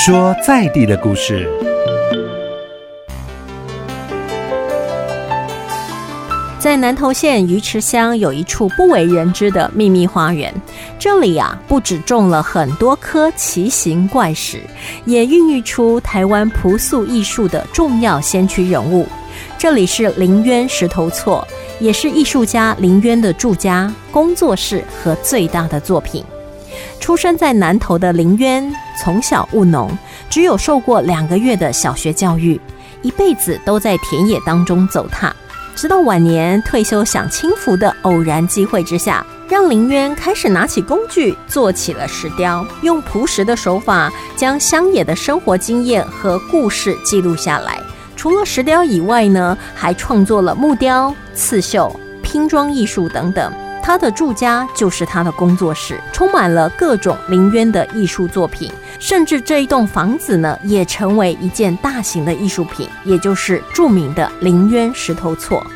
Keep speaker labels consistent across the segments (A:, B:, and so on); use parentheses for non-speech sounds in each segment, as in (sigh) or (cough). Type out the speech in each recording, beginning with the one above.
A: 说在地的故事。
B: 在南投县鱼池乡有一处不为人知的秘密花园，这里啊不止种了很多棵奇形怪石，也孕育出台湾朴素艺术的重要先驱人物。这里是林渊石头厝，也是艺术家林渊的住家、工作室和最大的作品。出生在南投的林渊，从小务农，只有受过两个月的小学教育，一辈子都在田野当中走踏。直到晚年退休享清福的偶然机会之下，让林渊开始拿起工具做起了石雕，用朴实的手法将乡野的生活经验和故事记录下来。除了石雕以外呢，还创作了木雕、刺绣、拼装艺术等等。他的住家就是他的工作室，充满了各种林渊的艺术作品，甚至这一栋房子呢，也成为一件大型的艺术品，也就是著名的林渊石头错。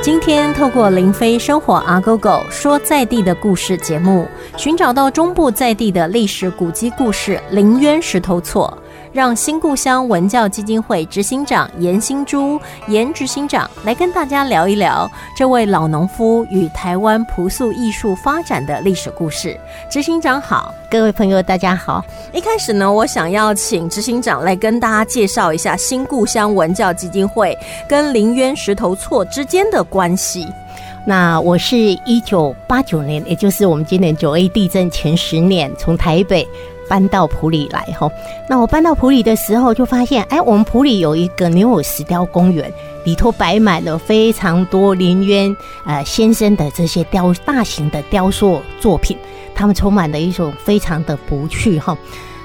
B: 今天透过林飞生活阿狗狗说在地的故事节目，寻找到中部在地的历史古迹故事——林渊石头错。让新故乡文教基金会执行长严新珠严执行长来跟大家聊一聊这位老农夫与台湾朴素艺术发展的历史故事。执行长好，
C: 各位朋友大家好。
B: 一开始呢，我想要请执行长来跟大家介绍一下新故乡文教基金会跟林渊石头错之间的关系。
C: 那我是一九八九年，也就是我们今年九 A 地震前十年，从台北。搬到普里来哈，那我搬到普里的时候就发现，哎，我们普里有一个牛耳石雕公园，里头摆满了非常多林渊呃先生的这些雕大型的雕塑作品，他们充满了一种非常的不趣哈。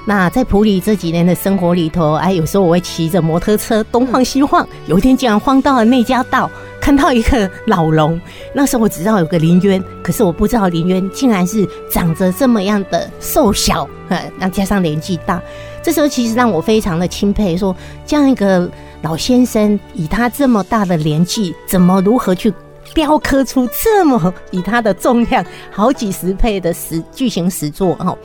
C: 那在普里这几年的生活里头，哎，有时候我会骑着摩托车东晃西晃，有一天竟然晃到了内家道。看到一个老龙，那时候我只知道有个林渊，可是我不知道林渊竟然是长着这么样的瘦小，呃，那加上年纪大，这时候其实让我非常的钦佩，说这样一个老先生，以他这么大的年纪，怎么如何去？雕刻出这么以它的重量好几十倍的石巨型石座哦，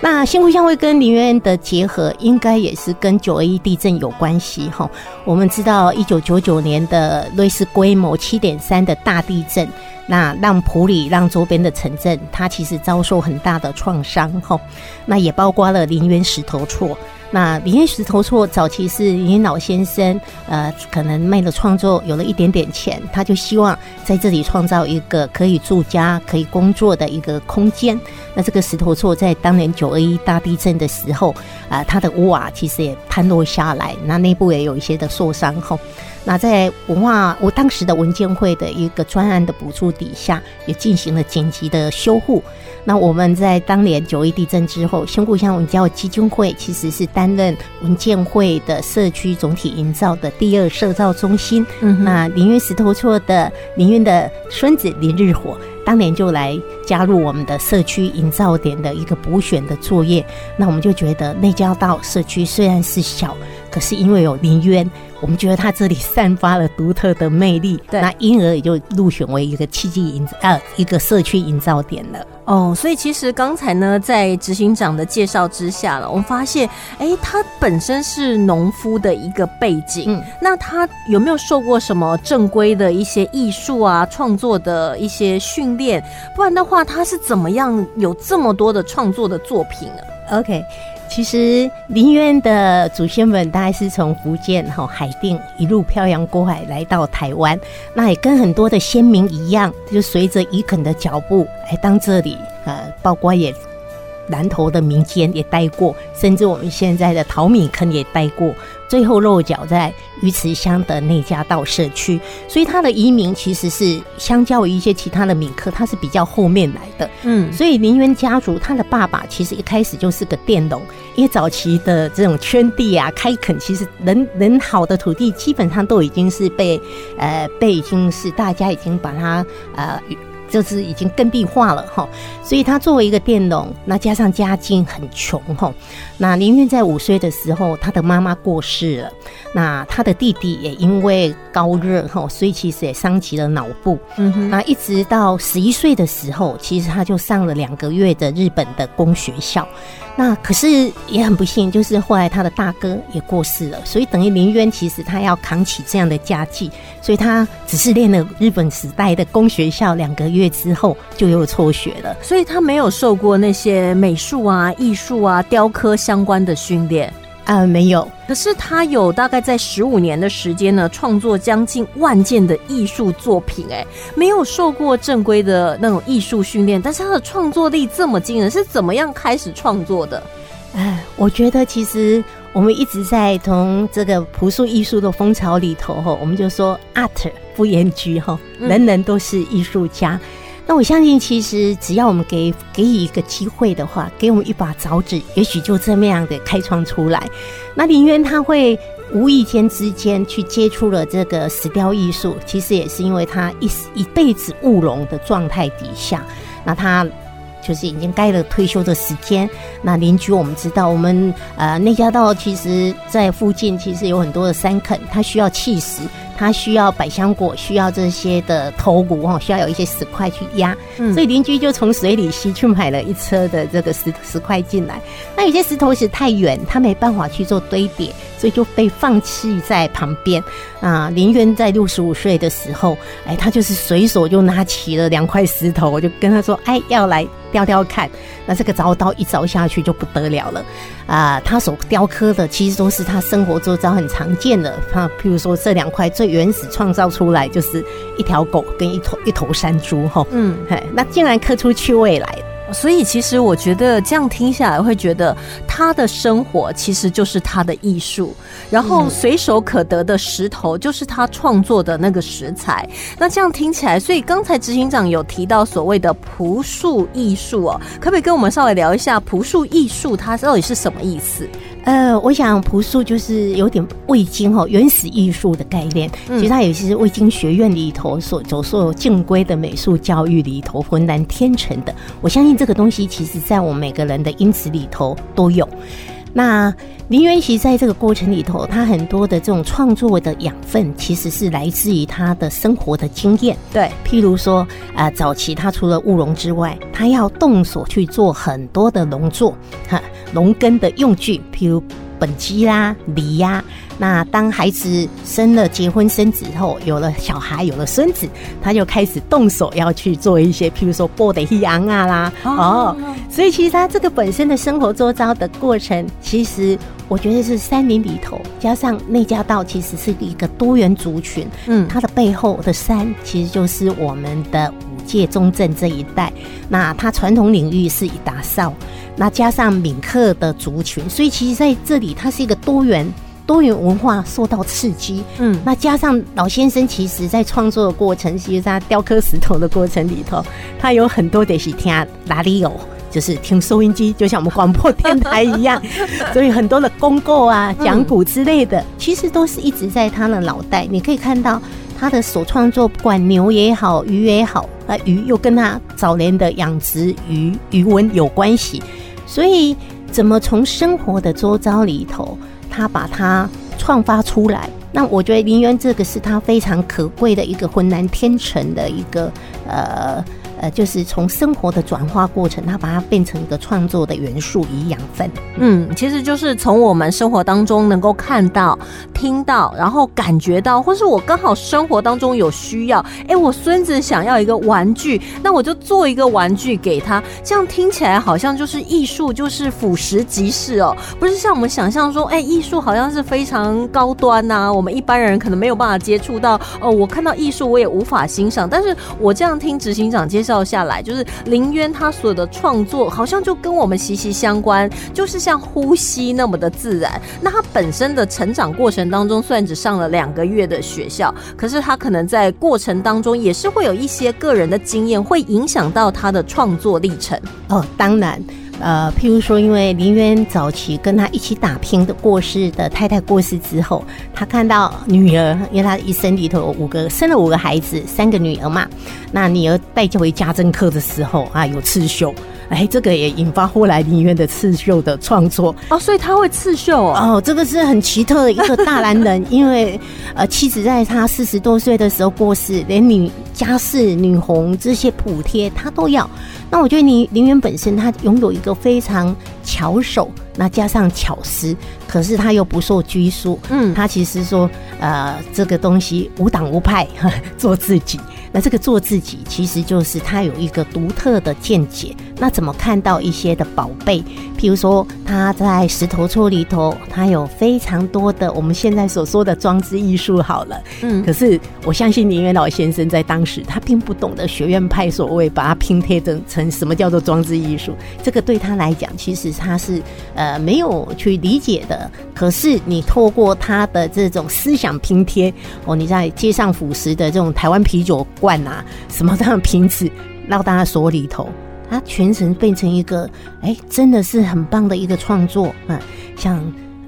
C: 那新不相会跟林园的结合，应该也是跟九二一地震有关系哈。我们知道一九九九年的类似规模七点三的大地震，那让普里让周边的城镇，它其实遭受很大的创伤哈。那也包括了林园石头厝。那林渊石头厝早期是林老先生，呃，可能卖了创作有了一点点钱，他就希望在这里创造一个可以住家、可以工作的一个空间。那这个石头厝在当年九二一大地震的时候，啊，它的屋瓦其实也坍落下来，那内部也有一些的受伤后。那在文化我当时的文建会的一个专案的补助底下，也进行了紧急的修护。那我们在当年九一地震之后，新故乡文教基金会其实是担任文建会的社区总体营造的第二社造中心。嗯那林渊石头厝的林渊的孙子林日火，当年就来加入我们的社区营造点的一个补选的作业。那我们就觉得内交道社区虽然是小，可是因为有林渊。我们觉得他这里散发了独特的魅力，那因而也就入选为一个契机营呃一个社区营造点了。
B: 哦，所以其实刚才呢，在执行长的介绍之下了，我们发现，哎，他本身是农夫的一个背景，嗯，那他有没有受过什么正规的一些艺术啊创作的一些训练？不然的话，他是怎么样有这么多的创作的作品呢
C: ？OK。其实林渊的祖先们大概是从福建哈海淀一路漂洋过海来到台湾，那也跟很多的先民一样，就随着移垦的脚步来当这里呃，包括也。南投的民间也待过，甚至我们现在的淘米坑也待过，最后落脚在鱼池乡的内家道社区。所以他的移民其实是相较于一些其他的闽客，他是比较后面来的。嗯，所以林渊家族他的爸爸其实一开始就是个佃农，因为早期的这种圈地啊、开垦，其实人人好的土地基本上都已经是被呃被已经是大家已经把它呃。就是已经耕地化了哈，所以他作为一个佃农，那加上家境很穷哈，那林渊在五岁的时候，他的妈妈过世了，那他的弟弟也因为高热哈，所以其实也伤及了脑部，嗯哼，那一直到十一岁的时候，其实他就上了两个月的日本的工学校。那可是也很不幸，就是后来他的大哥也过世了，所以等于林渊其实他要扛起这样的家计，所以他只是练了日本时代的工学校两个月之后就又辍学了，
B: 所以他没有受过那些美术啊、艺术啊、雕刻相关的训练。
C: 啊，没有。
B: 可是他有大概在十五年的时间呢，创作将近万件的艺术作品。哎，没有受过正规的那种艺术训练，但是他的创作力这么惊人，是怎么样开始创作的？
C: 哎，我觉得其实我们一直在从这个朴素艺术的风潮里头哈，我们就说 art 不言居哈，人人都是艺术家。那我相信，其实只要我们给给予一个机会的话，给我们一把凿子，也许就这么样的开创出来。那林渊他会无意间之间去接触了这个石雕艺术，其实也是因为他一一辈子务农的状态底下，那他就是已经该了退休的时间。那邻居我们知道，我们呃内家道其实在附近其实有很多的山垦，它需要砌石。它需要百香果，需要这些的头骨哈，需要有一些石块去压，所以邻居就从水里溪去买了一车的这个石石块进来。那有些石头石太远，他没办法去做堆叠，所以就被放弃在旁边。啊，林渊在六十五岁的时候，哎，他就是随手就拿起了两块石头，我就跟他说，哎，要来雕雕看。那这个凿刀一凿下去就不得了了。啊，他所雕刻的其实都是他生活周遭很常见的，啊，譬如说这两块最原始创造出来就是一条狗跟一头一头山猪，哈，嗯，嘿，那竟然刻出趣味来。
B: 所以，其实我觉得这样听下来，会觉得他的生活其实就是他的艺术，然后随手可得的石头就是他创作的那个食材。那这样听起来，所以刚才执行长有提到所谓的朴素艺术哦，可不可以跟我们稍微聊一下朴素艺术它到底是什么意思？
C: 呃，我想朴素就是有点未经哈，原始艺术的概念。其实它也是未经学院里头所走所有正规的美术教育里头浑然天成的。我相信这个东西，其实在我们每个人的因子里头都有。那林元熙在这个过程里头，他很多的这种创作的养分，其实是来自于他的生活的经验。
B: 对，
C: 譬如说，啊，早期他除了务农之外，他要动手去做很多的农作，哈，农耕的用具，譬如本机啦、犁呀。那当孩子生了、结婚生子后，有了小孩，有了孙子，他就开始动手要去做一些，譬如说剥的羊啊啦，哦，所以其实他这个本身的生活周遭的过程，其实我觉得是山林里头加上内家道，其实是一个多元族群。嗯，它的背后的山，其实就是我们的五界中正这一带。那它传统领域是以打扫，那加上闽客的族群，所以其实在这里它是一个多元。多元文化受到刺激，嗯，那加上老先生其实在创作的过程，其实他雕刻石头的过程里头，他有很多的是听哪里有，就是听收音机，就像我们广播电台一样，(laughs) 所以很多的公告啊、讲古之类的，其实都是一直在他的脑袋。你可以看到他的所创作，不管牛也好，鱼也好，啊，鱼又跟他早年的养殖鱼鱼文有关系，所以怎么从生活的周遭里头。他把它创发出来，那我觉得林渊这个是他非常可贵的一个浑然天成的一个呃。呃，就是从生活的转化过程，它把它变成一个创作的元素与养分。
B: 嗯，其实就是从我们生活当中能够看到、听到，然后感觉到，或是我刚好生活当中有需要，哎，我孙子想要一个玩具，那我就做一个玩具给他。这样听起来好像就是艺术，就是俯拾即是哦，不是像我们想象说，哎，艺术好像是非常高端呐，我们一般人可能没有办法接触到。哦，我看到艺术我也无法欣赏，但是我这样听执行长介。绍下来，就是林渊他所有的创作，好像就跟我们息息相关，就是像呼吸那么的自然。那他本身的成长过程当中，虽然只上了两个月的学校，可是他可能在过程当中也是会有一些个人的经验，会影响到他的创作历程。
C: 哦，当然。呃，譬如说，因为林渊早期跟他一起打拼的过世的太太过世之后，他看到女儿，因为他一生里头有五个生了五个孩子，三个女儿嘛，那女儿带回家政课的时候啊，有刺绣。哎，这个也引发后来林渊的刺绣的创作
B: 哦，所以他会刺绣
C: 哦。这个是很奇特的一个大男人，(laughs) 因为呃，妻子在他四十多岁的时候过世，连女家事、女红这些补贴他都要。那我觉得林林园本身他拥有一个非常巧手。那加上巧思，可是他又不受拘束。嗯，他其实说，呃，这个东西无党无派，(laughs) 做自己。那这个做自己，其实就是他有一个独特的见解。那怎么看到一些的宝贝？譬如说，他在石头厝里头，他有非常多的我们现在所说的装置艺术。好了，嗯，可是我相信林元老先生在当时，他并不懂得学院派所谓把它拼贴成成什么叫做装置艺术。这个对他来讲，其实他是呃。呃，没有去理解的，可是你透过他的这种思想拼贴哦，你在街上腐蚀的这种台湾啤酒罐啊，什么这样瓶子到他手里头，他全程变成一个，哎，真的是很棒的一个创作啊，像，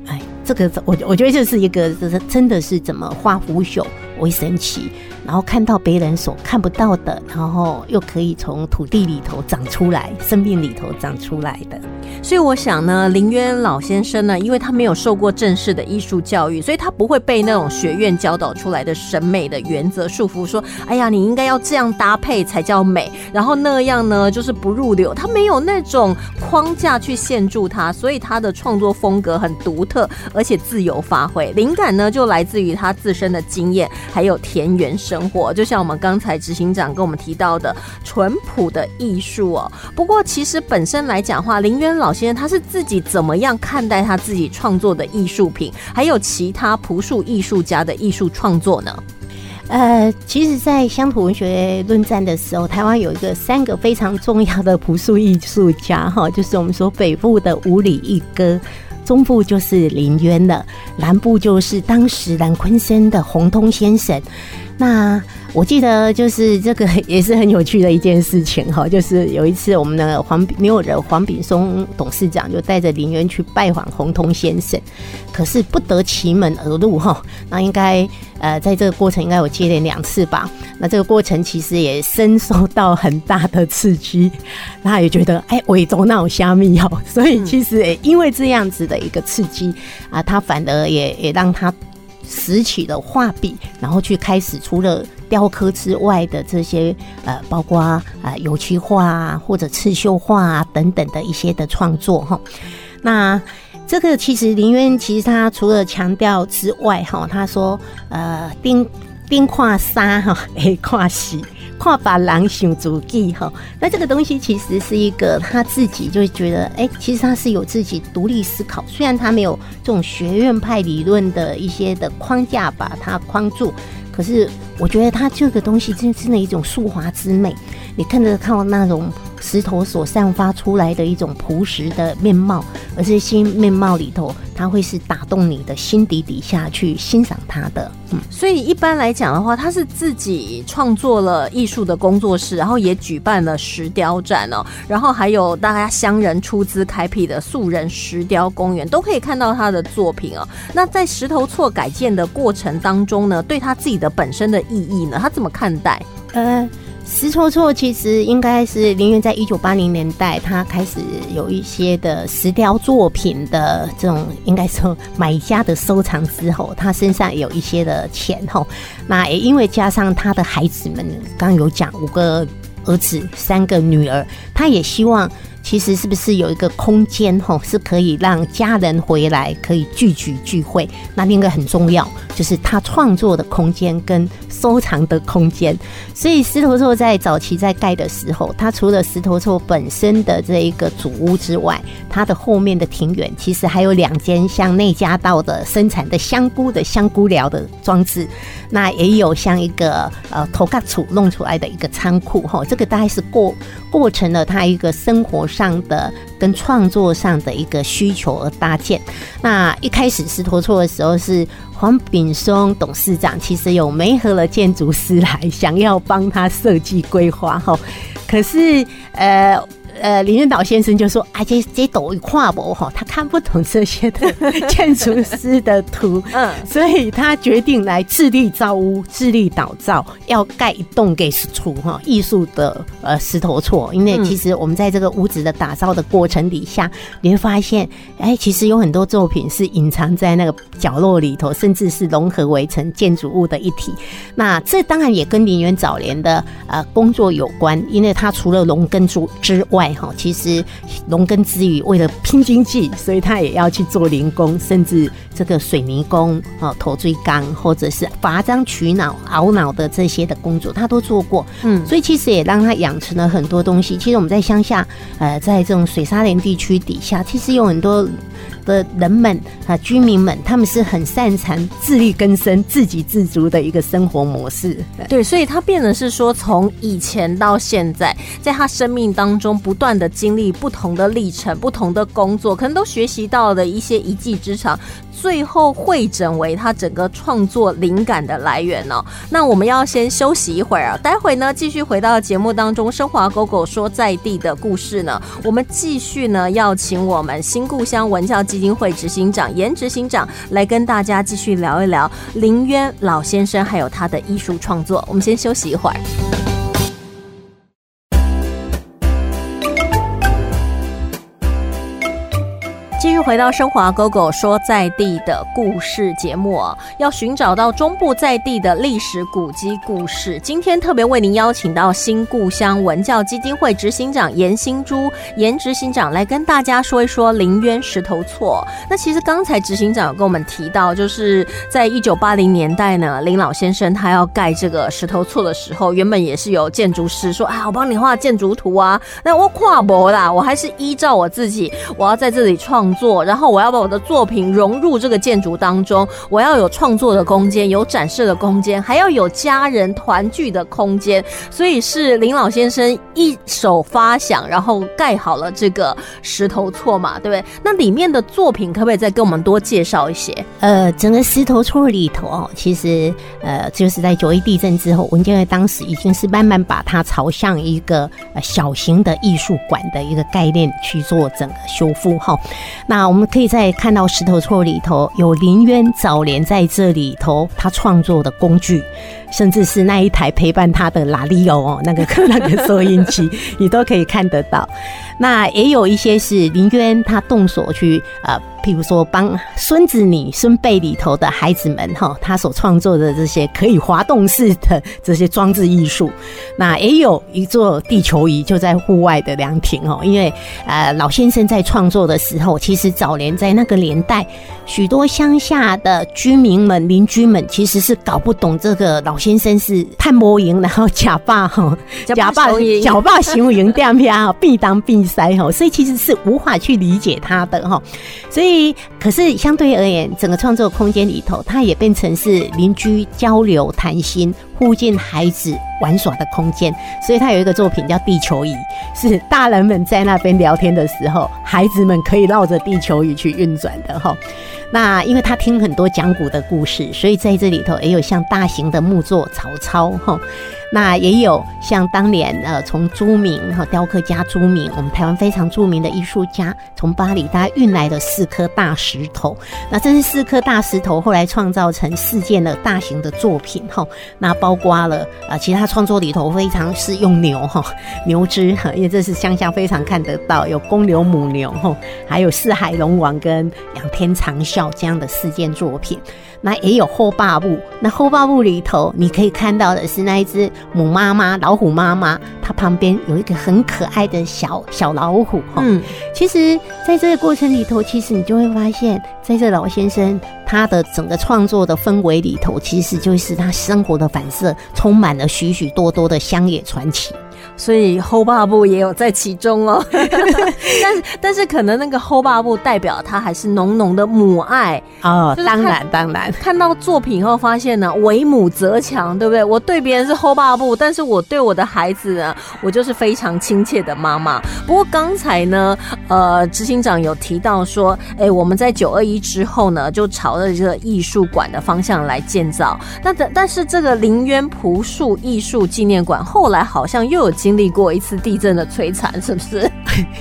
C: 哎，这个我我觉得这是一个，这真的是怎么画腐朽为神奇。然后看到别人所看不到的，然后又可以从土地里头长出来，生命里头长出来的。
B: 所以我想呢，林渊老先生呢，因为他没有受过正式的艺术教育，所以他不会被那种学院教导出来的审美的原则束缚。说，哎呀，你应该要这样搭配才叫美，然后那样呢就是不入流。他没有那种框架去限住他，所以他的创作风格很独特，而且自由发挥。灵感呢就来自于他自身的经验，还有田园生。活就像我们刚才执行长跟我们提到的淳朴的艺术哦。不过其实本身来讲话，林渊老先生他是自己怎么样看待他自己创作的艺术品，还有其他朴素艺术家的艺术创作呢？
C: 呃，其实，在乡土文学论战的时候，台湾有一个三个非常重要的朴素艺术家哈，就是我们说北部的五里一哥。中部就是林渊的，南部就是当时南昆生的洪通先生。那我记得就是这个 (laughs) 也是很有趣的一件事情哈，就是有一次我们的黄没有人黄炳松董事长就带着林渊去拜访洪通先生，可是不得其门而入哈。那应该呃在这个过程应该有接连两次吧。那这个过程其实也深受到很大的刺激，他也觉得哎尾中那种虾米哦，所以其实也因为这样子的一个刺激啊，他反而也也让他。拾起了画笔，然后去开始除了雕刻之外的这些呃，包括啊油漆画啊或者刺绣画啊等等的一些的创作哈。那这个其实林渊其实他除了强调之外哈，他说呃丁丁跨沙哈，诶 (laughs) 跨石。跨把狼想足迹哈，那这个东西其实是一个他自己就觉得，哎，其实他是有自己独立思考，虽然他没有这种学院派理论的一些的框架把它框住，可是我觉得他这个东西真真的一种素华之美，你看着看到那种。石头所散发出来的一种朴实的面貌，而是新面貌里头，它会是打动你的心底底下去欣赏它的。
B: 嗯，所以一般来讲的话，他是自己创作了艺术的工作室，然后也举办了石雕展哦，然后还有大家乡人出资开辟的素人石雕公园，都可以看到他的作品哦。那在石头错改建的过程当中呢，对他自己的本身的意义呢，他怎么看待？呃。
C: 石错错其实应该是林园在一九八零年代，他开始有一些的石雕作品的这种，应该说买家的收藏之后，他身上有一些的钱吼，那也因为加上他的孩子们，刚有讲五个儿子三个女儿，他也希望。其实是不是有一个空间吼，是可以让家人回来可以聚聚聚会？那另一个很重要，就是他创作的空间跟收藏的空间。所以石头厝在早期在盖的时候，它除了石头厝本身的这一个主屋之外，它的后面的庭园其实还有两间像内家道的生产的香菇的香菇寮的装置，那也有像一个呃头盖处弄出来的一个仓库哈。这个大概是过过程了他一个生活。上的跟创作上的一个需求而搭建。那一开始石头错的时候是黄炳松董事长，其实有媒合了建筑师来想要帮他设计规划哈。可是呃呃，林云岛先生就说：“啊，这这抖一跨博哈，他看不懂这些的建筑师的图，(laughs) 嗯，所以他决定来自力造屋，自力导造，要盖一栋给出哈艺术的呃石头厝。因为其实我们在这个屋子的打造的过程底下，你会发现，哎，其实有很多作品是隐藏在那个角落里头，甚至是融合为成建筑物的一体。那这当然也跟林园早年的呃工作有关，因为他除了农耕之之外，哈，其实农耕之余，为了拼经济，所以他也要去做零工，甚至这个水泥工、哦头锥钢，或者是伐樟取脑、熬脑的这些的工作，他都做过。嗯，所以其实也让他养成了很多东西。其实我们在乡下，呃，在这种水沙连地区底下，其实有很多。的人们啊，居民们，他们是很擅长自力更生、自给自足的一个生活模式。
B: 对，所以他变的是说，从以前到现在，在他生命当中不断的经历不同的历程、不同的工作，可能都学习到了一些一技之长。最后汇整为他整个创作灵感的来源哦。那我们要先休息一会儿啊，待会呢继续回到节目当中，升华狗狗说在地的故事呢。我们继续呢要请我们新故乡文教基基金会执行长严执行长来跟大家继续聊一聊林渊老先生还有他的艺术创作。我们先休息一会儿。回到升华狗狗说在地的故事节目啊，要寻找到中部在地的历史古迹故事。今天特别为您邀请到新故乡文教基金会执行长严新珠严执行长来跟大家说一说林渊石头错。那其实刚才执行长有跟我们提到，就是在一九八零年代呢，林老先生他要盖这个石头厝的时候，原本也是有建筑师说啊，我帮你画建筑图啊，那我跨博啦，我还是依照我自己，我要在这里创。作，然后我要把我的作品融入这个建筑当中，我要有创作的空间，有展示的空间，还要有家人团聚的空间。所以是林老先生一手发想，然后盖好了这个石头错嘛，对不对？那里面的作品可不可以再跟我们多介绍一些？
C: 呃，整个石头错里头哦，其实呃，就是在九一地震之后，文建会当时已经是慢慢把它朝向一个呃小型的艺术馆的一个概念去做整个修复哈。那我们可以在看到石头厝里头有林渊早年在这里头他创作的工具，甚至是那一台陪伴他的拉力哦，那个那个收音机，(laughs) 你都可以看得到。那也有一些是林渊他动手去呃。譬如说，帮孙子女、孙辈里头的孩子们哈，他所创作的这些可以滑动式的这些装置艺术，那也有一座地球仪就在户外的凉亭哦。因为呃，老先生在创作的时候，其实早年在那个年代，许多乡下的居民们、邻居们其实是搞不懂这个老先生是探摸营，然后假扮哈，
B: 假扮
C: 假扮行营这样片哈，必当必塞哈，所以其实是无法去理解他的哈，所以。可是相对而言，整个创作空间里头，它也变成是邻居交流谈心、附近孩子玩耍的空间。所以，他有一个作品叫《地球仪》，是大人们在那边聊天的时候，孩子们可以绕着地球仪去运转的哈。那因为他听很多讲古的故事，所以在这里头也有像大型的木座曹操哈。那也有像当年呃，从朱明哈雕刻家朱明，我们台湾非常著名的艺术家，从巴黎他运来的四颗大石头。那这是四颗大石头，后来创造成四件的大型的作品哈。那包括了啊，其他创作里头非常是用牛哈牛只哈，因为这是乡下非常看得到，有公牛母牛哈，还有四海龙王跟仰天长啸这样的四件作品。那也有后八部，那后八部里头，你可以看到的是那一只母妈妈老虎妈妈，它旁边有一个很可爱的小小老虎哈。嗯，其实在这个过程里头，其实你就会发现，在这老先生他的整个创作的氛围里头，其实就是他生活的反射，充满了许许多多的乡野传奇。
B: 所以后爸部也有在其中哦，(laughs) 但是但是可能那个后爸部代表他还是浓浓的母爱
C: 哦，当然当然，
B: 看到作品后发现呢，为母则强，对不对？我对别人是后爸部，但是我对我的孩子呢，我就是非常亲切的妈妈。不过刚才呢，呃，执行长有提到说，哎，我们在九二一之后呢，就朝着这个艺术馆的方向来建造。那但但是这个林渊朴树艺术纪念馆后来好像又有。经历过一次地震的摧残，是不是？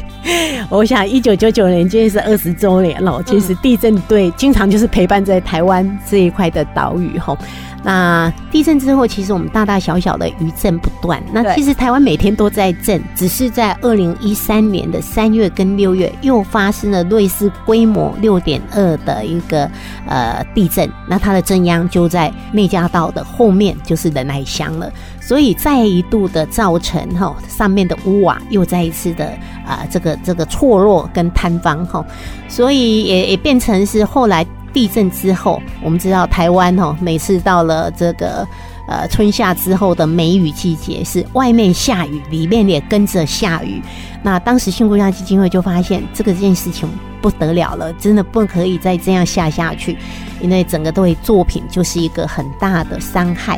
B: (laughs)
C: 我想一九九九年今天是二十周年了，其实地震对经常就是陪伴在台湾这一块的岛屿吼。那地震之后，其实我们大大小小的余震不断。那其实台湾每天都在震，只是在二零一三年的三月跟六月又发生了类似规模六点二的一个呃地震。那它的震央就在内家道的后面，就是仁爱乡了。所以再一度的造成哈上面的屋瓦又再一次的啊这个这个错落跟坍方哈，所以也也变成是后来地震之后，我们知道台湾哦每次到了这个呃春夏之后的梅雨季节，是外面下雨，里面也跟着下雨。那当时新国家基金会就发现这个件事情不得了了，真的不可以再这样下下去，因为整个对作品就是一个很大的伤害。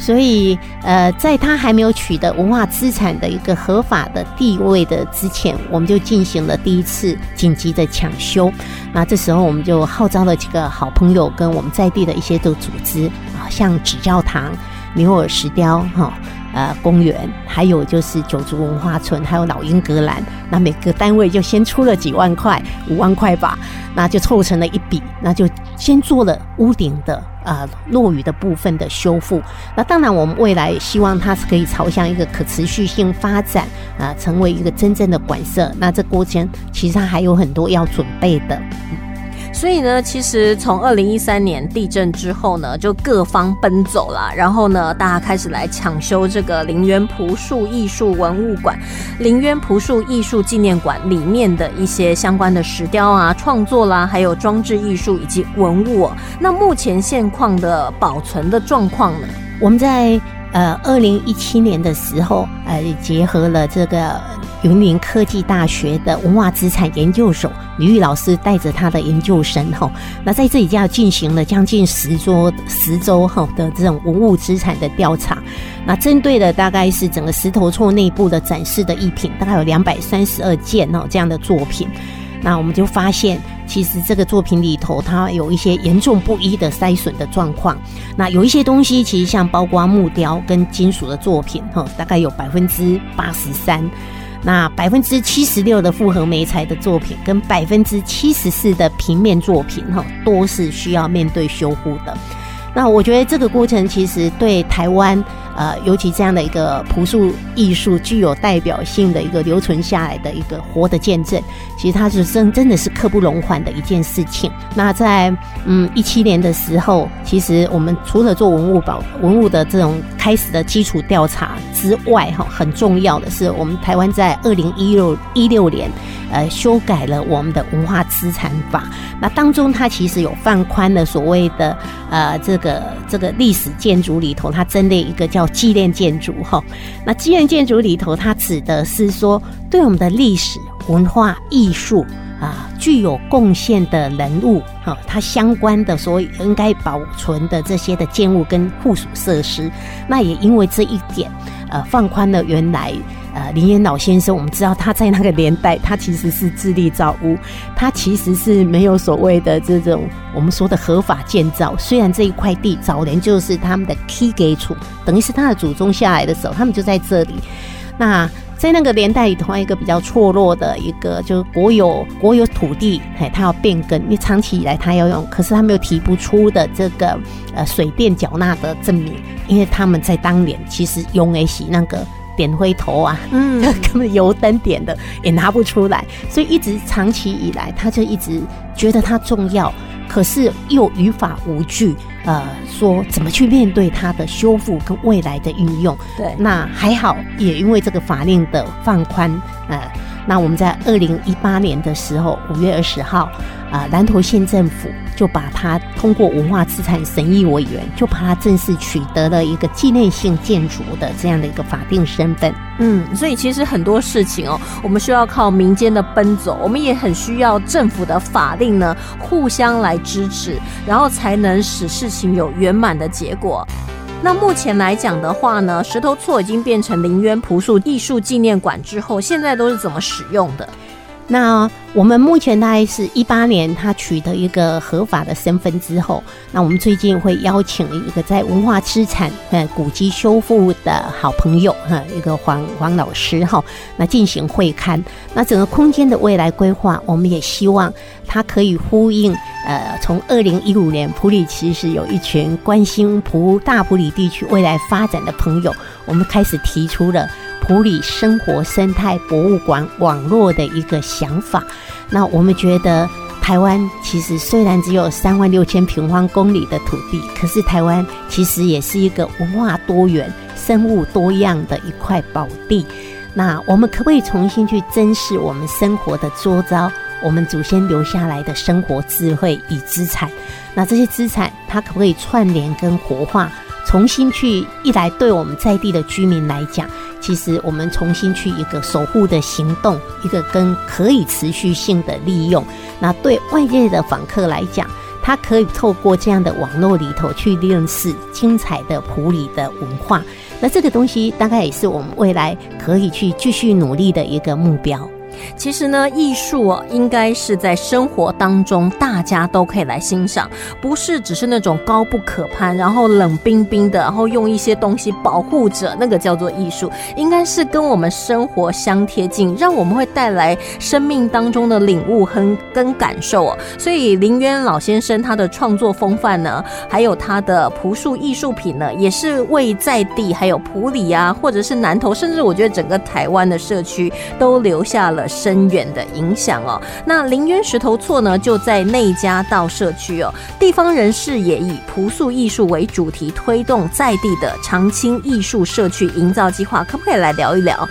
C: 所以，呃，在他还没有取得文化资产的一个合法的地位的之前，我们就进行了第一次紧急的抢修。那这时候，我们就号召了几个好朋友跟我们在地的一些的组织啊，像纸教堂、牛耳石雕哈。呃，公园还有就是九族文化村，还有老英格兰，那每个单位就先出了几万块，五万块吧，那就凑成了一笔，那就先做了屋顶的呃落雨的部分的修复。那当然，我们未来希望它是可以朝向一个可持续性发展啊，成为一个真正的馆舍。那这过程其实它还有很多要准备的。
B: 所以呢，其实从二零一三年地震之后呢，就各方奔走了，然后呢，大家开始来抢修这个林渊朴树艺术文物馆、林渊朴树艺术纪念馆里面的一些相关的石雕啊、创作啦，还有装置艺术以及文物。那目前现况的保存的状况呢？
C: 我们在呃二零一七年的时候，呃，结合了这个。云林科技大学的文化资产研究所李玉老师带着他的研究生哈，那在这里就要进行了将近十桌十周哈的这种文物资产的调查。那针对的大概是整个石头厝内部的展示的艺品，大概有两百三十二件哦这样的作品。那我们就发现，其实这个作品里头它有一些严重不一的筛损的状况。那有一些东西其实像包括木雕跟金属的作品哈，大概有百分之八十三。那百分之七十六的复合媒材的作品，跟百分之七十四的平面作品，哈，都是需要面对修复的。那我觉得这个过程其实对台湾。呃，尤其这样的一个朴素艺术，具有代表性的一个留存下来的一个活的见证，其实它是真真的是刻不容缓的一件事情。那在嗯一七年的时候，其实我们除了做文物保文物的这种开始的基础调查之外，哈，很重要的是，我们台湾在二零一六一六年，呃，修改了我们的文化资产法。那当中它其实有放宽了所谓的呃这个这个历史建筑里头，它针对一个叫叫纪念建筑哈，那纪念建筑里头，它指的是说对我们的历史文化艺术啊具有贡献的人物哈，它相关的所以应该保存的这些的建物跟附属设施，那也因为这一点，呃，放宽了原来。呃，林延老先生，我们知道他在那个年代，他其实是自立造屋，他其实是没有所谓的这种我们说的合法建造。虽然这一块地早年就是他们的 key 给处，等于是他的祖宗下来的时候，他们就在这里。那在那个年代里头，一个比较错落的一个，就是国有国有土地，哎，他要变更，因为长期以来他要用，可是他没有提不出的这个呃水电缴纳的证明，因为他们在当年其实用的是那个。点灰头啊，嗯，(laughs) 根本油灯点的也拿不出来，所以一直长期以来，他就一直觉得它重要，可是又于法无据，呃，说怎么去面对它的修复跟未来的运用。
B: 对，
C: 那还好，也因为这个法令的放宽，呃，那我们在二零一八年的时候，五月二十号。啊，南投县政府就把它通过文化资产审议委员，就把它正式取得了一个纪念性建筑的这样的一个法定身份。
B: 嗯，所以其实很多事情哦，我们需要靠民间的奔走，我们也很需要政府的法令呢，互相来支持，然后才能使事情有圆满的结果。那目前来讲的话呢，石头厝已经变成林渊朴树艺术纪念馆之后，现在都是怎么使用的？
C: 那我们目前大概是一八年，他取得一个合法的身份之后，那我们最近会邀请一个在文化资产呃古迹修复的好朋友哈，一个黄黄老师哈，那进行会刊。那整个空间的未来规划，我们也希望它可以呼应呃，从二零一五年普里其实有一群关心普大普里地区未来发展的朋友，我们开始提出了。普里生活生态博物馆网络的一个想法，那我们觉得台湾其实虽然只有三万六千平方公里的土地，可是台湾其实也是一个文化多元、生物多样的一块宝地。那我们可不可以重新去珍视我们生活的周遭，我们祖先留下来的生活智慧与资产？那这些资产，它可不可以串联跟活化？重新去一来，对我们在地的居民来讲，其实我们重新去一个守护的行动，一个跟可以持续性的利用。那对外界的访客来讲，他可以透过这样的网络里头去认识精彩的普里的文化。那这个东西大概也是我们未来可以去继续努力的一个目标。
B: 其实呢，艺术哦，应该是在生活当中大家都可以来欣赏，不是只是那种高不可攀，然后冷冰冰的，然后用一些东西保护着，那个叫做艺术。应该是跟我们生活相贴近，让我们会带来生命当中的领悟和跟感受哦。所以林渊老先生他的创作风范呢，还有他的朴素艺术品呢，也是为在地还有普里啊，或者是南投，甚至我觉得整个台湾的社区都留下了。深远的影响哦。那林渊石头厝呢，就在内家道社区哦。地方人士也以朴素艺术为主题，推动在地的常青艺术社区营造计划，可不可以来聊一聊？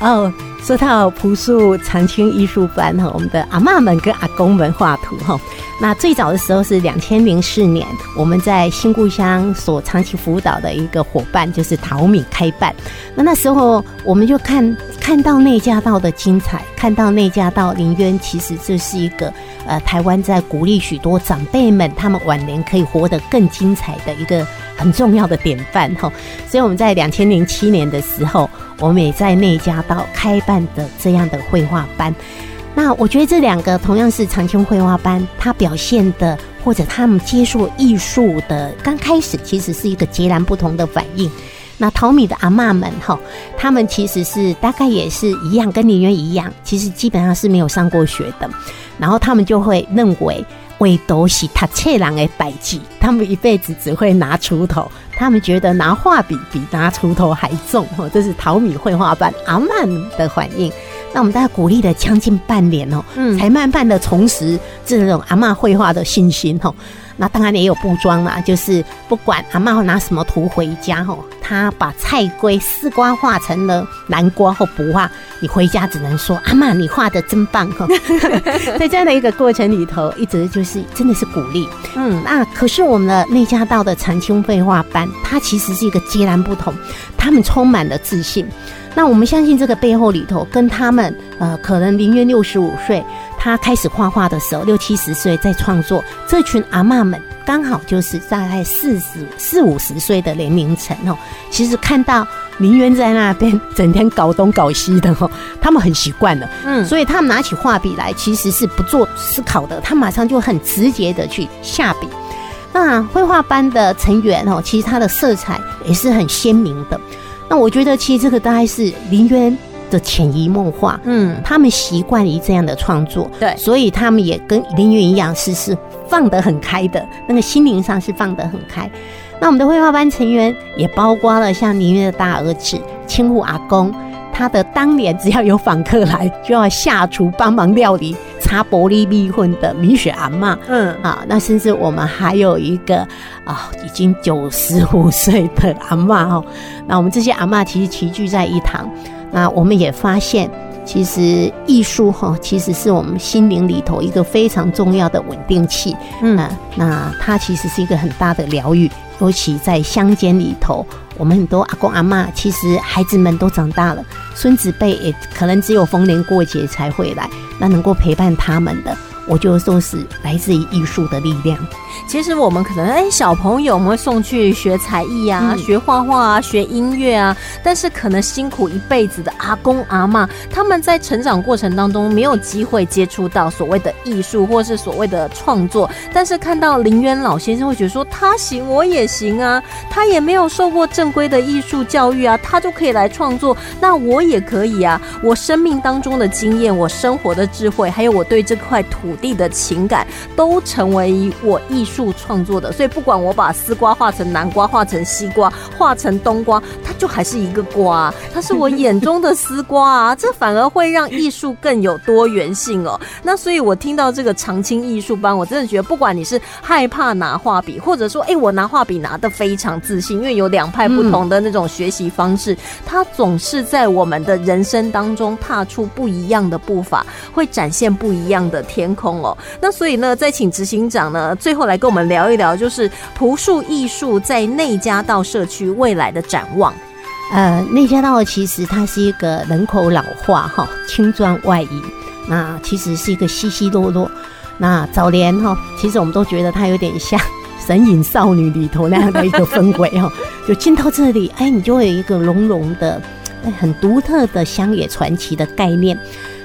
C: 哦，说到朴素长青艺术班哈，我们的阿妈们跟阿公们画图哈。那最早的时候是两千零四年，我们在新故乡所长期辅导的一个伙伴就是陶米开办。那那时候我们就看看到内家道的精彩，看到内家道林渊，其实这是一个呃台湾在鼓励许多长辈们他们晚年可以活得更精彩的一个很重要的典范哈。所以我们在两千零七年的时候，我们也在内家道开办的这样的绘画班。那我觉得这两个同样是长青绘画班，它表现的或者他们接触艺术的刚开始，其实是一个截然不同的反应。那淘米的阿妈们哈，他们其实是大概也是一样，跟林渊一样，其实基本上是没有上过学的，然后他们就会认为。为都是他切人的代志，他们一辈子只会拿锄头，他们觉得拿画笔比拿锄头还重。哦，这是淘米绘画班阿曼的反应。那我们大概鼓励了将近半年哦，嗯，才慢慢的重拾这种阿妈绘画的信心哦。那当然也有布装啦，就是不管阿妈拿什么图回家哦，他把菜龟丝瓜画成了南瓜或不画，你回家只能说阿妈你画的真棒哈。(laughs) 在这样的一个过程里头，一直就是真的是鼓励。嗯，那可是我们的内家道的长青绘画班，它其实是一个截然不同，他们充满了自信。那我们相信这个背后里头，跟他们呃，可能林渊六十五岁。他开始画画的时候，六七十岁在创作。这群阿妈们刚好就是大概四十四五十岁的年龄层哦。其实看到林渊在那边整天搞东搞西的哦，他们很习惯了。嗯，所以他们拿起画笔来，其实是不做思考的，他马上就很直接的去下笔。那绘画班的成员哦，其实他的色彩也是很鲜明的。那我觉得，其实这个大概是林渊。的潜移默化，嗯，他们习惯于这样的创作，
B: 对，
C: 所以他们也跟林云一样，是是放得很开的，那个心灵上是放得很开。那我们的绘画班成员也包括了像林云的大儿子青户阿公，他的当年只要有访客来，就要下厨帮忙料理擦玻璃蜜混的米雪阿妈，嗯啊，那甚至我们还有一个啊，已经九十五岁的阿妈哦，那我们这些阿妈其实齐聚在一堂。那我们也发现，其实艺术哈，其实是我们心灵里头一个非常重要的稳定器。嗯，那它其实是一个很大的疗愈，尤其在乡间里头，我们很多阿公阿妈，其实孩子们都长大了，孙子辈也可能只有逢年过节才会来，那能够陪伴他们的。我觉得都是来自于艺术的力量。
B: 其实我们可能哎，小朋友我们会送去学才艺啊，学画画啊，学音乐啊。但是可能辛苦一辈子的阿公阿妈，他们在成长过程当中没有机会接触到所谓的艺术，或是所谓的创作。但是看到林渊老先生，会觉得说他行，我也行啊。他也没有受过正规的艺术教育啊，他就可以来创作，那我也可以啊。我生命当中的经验，我生活的智慧，还有我对这块土地的情感，都成为我艺术。创作的，所以不管我把丝瓜画成南瓜，画成西瓜，画成冬瓜，它就还是一个瓜，它是我眼中的丝瓜啊！这反而会让艺术更有多元性哦。那所以我听到这个长青艺术班，我真的觉得，不管你是害怕拿画笔，或者说，哎，我拿画笔拿的非常自信，因为有两派不同的那种学习方式，它总是在我们的人生当中踏出不一样的步伐，会展现不一样的天空哦。那所以呢，再请执行长呢，最后来跟我们聊一聊，就是朴树艺术在内家道社区未来的展望。
C: 呃，内家道其实它是一个人口老化哈，青砖外移，那其实是一个稀稀落落。那早年哈，其实我们都觉得它有点像《神隐少女》里头那样的一个氛围哈，就进到这里，哎，你就会有一个浓浓的、很独特的乡野传奇的概念。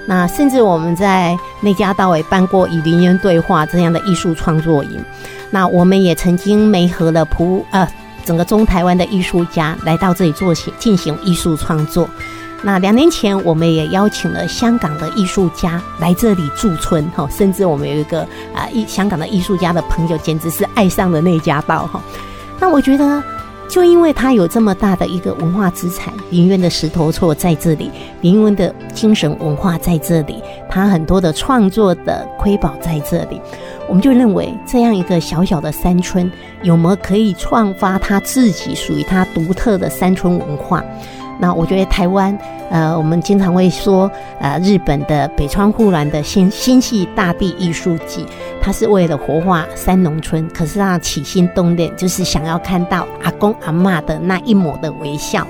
C: 那甚至我们在内家道也办过与林渊对话这样的艺术创作营。那我们也曾经媒合了普呃整个中台湾的艺术家来到这里做行进行艺术创作。那两年前我们也邀请了香港的艺术家来这里驻村哈，甚至我们有一个啊艺香港的艺术家的朋友，简直是爱上了内家道哈。那我觉得。就因为他有这么大的一个文化资产，林渊的石头厝在这里，林渊的精神文化在这里，他很多的创作的瑰宝在这里，我们就认为这样一个小小的山村，有没有可以创发他自己属于他独特的山村文化？那我觉得台湾，呃，我们经常会说，呃，日本的北川户兰的新新系大地艺术季，它是为了活化三农村，可是它起心动念就是想要看到阿公阿妈的那一抹的微笑。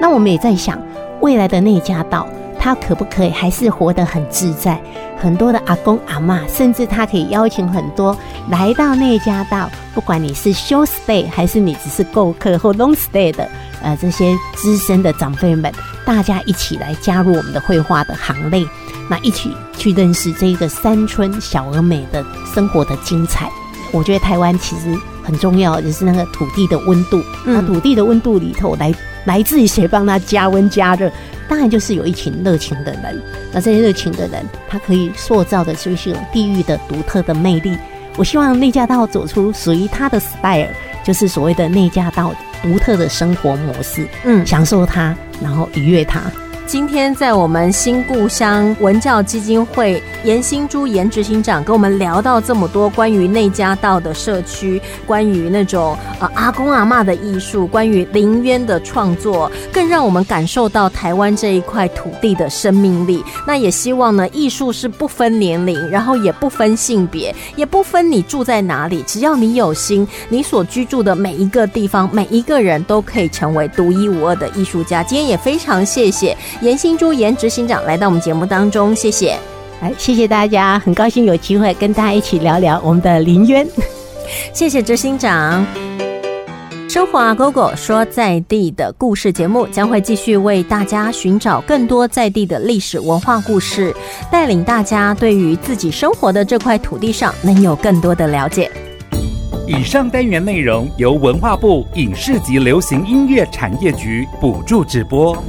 C: 那我们也在想，未来的内家道，他可不可以还是活得很自在？很多的阿公阿妈，甚至他可以邀请很多来到内家道，不管你是 short stay 还是你只是购客或 long stay 的。呃，这些资深的长辈们，大家一起来加入我们的绘画的行列，那一起去认识这个山村小而美的生活的精彩。我觉得台湾其实很重要，就是那个土地的温度。那土地的温度里头，来来自于谁帮他加温加热？当然就是有一群热情的人。那这些热情的人，他可以塑造的就是一种地域的独特的魅力。我希望内驾道走出属于他的 style，就是所谓的内驾道。独特的生活模式，嗯，享受它，然后愉悦它。
B: 今天在我们新故乡文教基金会，严新珠严执行长跟我们聊到这么多关于内家道的社区，关于那种呃阿公阿妈的艺术，关于林渊的创作，更让我们感受到台湾这一块土地的生命力。那也希望呢，艺术是不分年龄，然后也不分性别，也不分你住在哪里，只要你有心，你所居住的每一个地方，每一个人都可以成为独一无二的艺术家。今天也非常谢谢。严新珠严执行长来到我们节目当中，谢谢，
C: 哎，谢谢大家，很高兴有机会跟大家一起聊聊我们的林渊，(laughs)
B: 谢谢执行长。生活啊，Go Go 说在地的故事节目将会继续为大家寻找更多在地的历史文化故事，带领大家对于自己生活的这块土地上能有更多的了解。
A: 以上单元内容由文化部影视及流行音乐产业局补助直播。